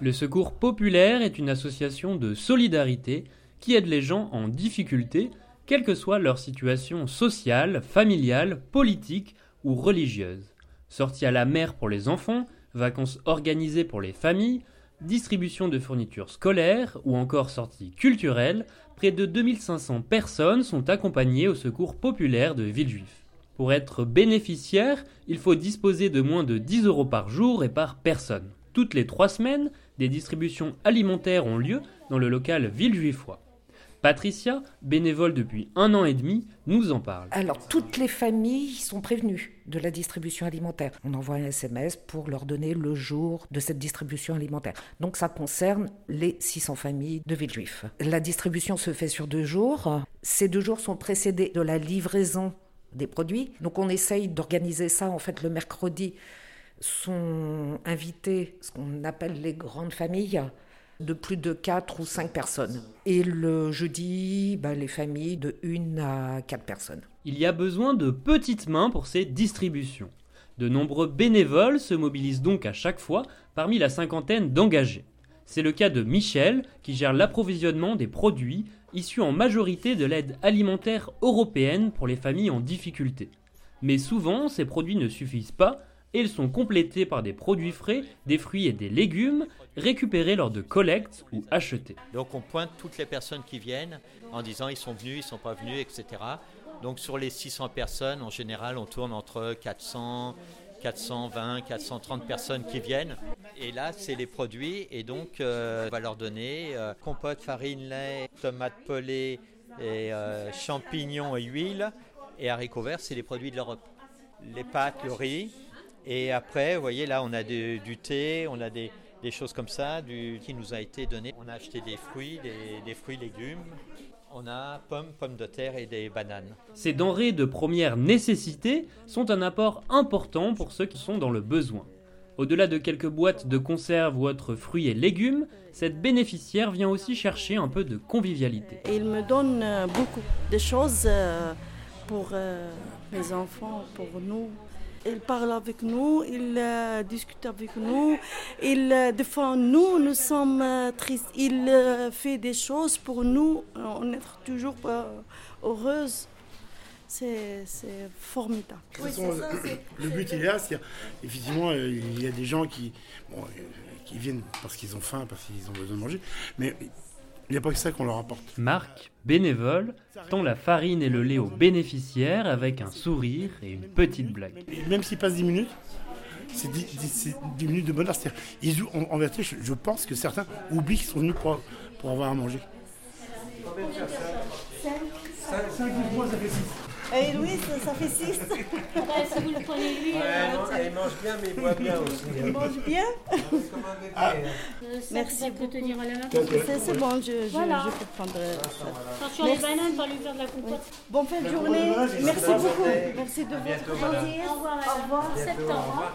Le Secours populaire est une association de solidarité qui aide les gens en difficulté, quelle que soit leur situation sociale, familiale, politique ou religieuse. Sortie à la mer pour les enfants, vacances organisées pour les familles, distribution de fournitures scolaires ou encore sorties culturelles, près de 2500 personnes sont accompagnées au secours populaire de Villejuif. Pour être bénéficiaire, il faut disposer de moins de 10 euros par jour et par personne. Toutes les trois semaines, des distributions alimentaires ont lieu dans le local Villejuifois. Patricia, bénévole depuis un an et demi, nous en parle. Alors, toutes les familles sont prévenues de la distribution alimentaire. On envoie un SMS pour leur donner le jour de cette distribution alimentaire. Donc, ça concerne les 600 familles de Villejuif. La distribution se fait sur deux jours. Ces deux jours sont précédés de la livraison des produits. Donc, on essaye d'organiser ça, en fait, le mercredi sont invités ce qu'on appelle les grandes familles de plus de 4 ou 5 personnes. Et le jeudi, bah, les familles de 1 à 4 personnes. Il y a besoin de petites mains pour ces distributions. De nombreux bénévoles se mobilisent donc à chaque fois parmi la cinquantaine d'engagés. C'est le cas de Michel, qui gère l'approvisionnement des produits issus en majorité de l'aide alimentaire européenne pour les familles en difficulté. Mais souvent, ces produits ne suffisent pas et ils sont complétés par des produits frais, des fruits et des légumes récupérés lors de collectes ou achetés. Donc on pointe toutes les personnes qui viennent en disant ils sont venus, ils sont pas venus, etc. Donc sur les 600 personnes, en général, on tourne entre 400, 420, 430 personnes qui viennent. Et là, c'est les produits. Et donc, euh, on va leur donner euh, compote, farine, lait, tomates pelées, euh, champignons et huile. Et haricots verts, c'est les produits de l'Europe. Les pâtes, le riz, et après, vous voyez, là, on a du thé, on a des, choses comme ça qui nous a été donné. On a acheté des fruits, des, des fruits, légumes. On a pommes, pommes de terre et des bananes. Ces denrées de première nécessité sont un apport important pour ceux qui sont dans le besoin. Au-delà de quelques boîtes de conserve ou autres fruits et légumes, cette bénéficiaire vient aussi chercher un peu de convivialité. Il me donne euh, beaucoup de choses euh, pour euh, mes enfants, pour nous. Il parle avec nous, il discute avec nous, il défend nous, nous sommes tristes. Il fait des choses pour nous, on est toujours heureuse. C'est formidable. le, but il est là, c'est effectivement il y a des gens qui, qui viennent parce qu'ils ont faim, parce qu'ils ont besoin de manger, mais il n'y a pas que ça qu'on leur apporte. Marc, bénévole, tend la farine et le lait aux bénéficiaires avec un sourire et une petite blague. même s'il passe 10 minutes, c'est 10, minutes de bonheur. Ils, en, en vérité, je, pense que certains oublient qu'ils sont venus pour, pour avoir à manger. 5 mois, ça fait 6. Et Louis, ça, fait 6. si vous le prenez lui. Ouais, euh, il mange bien, mais il boit bien aussi. Il mange bien ah. euh, Merci tenir à la main. C'est bon, je, je, voilà. je peux prendre euh, ça. Attention les bananes, pas lui faire de la compote. Fin de journée. Merci beaucoup. Merci de votre gentillesse. Au revoir. Au revoir. Septembre. Au revoir.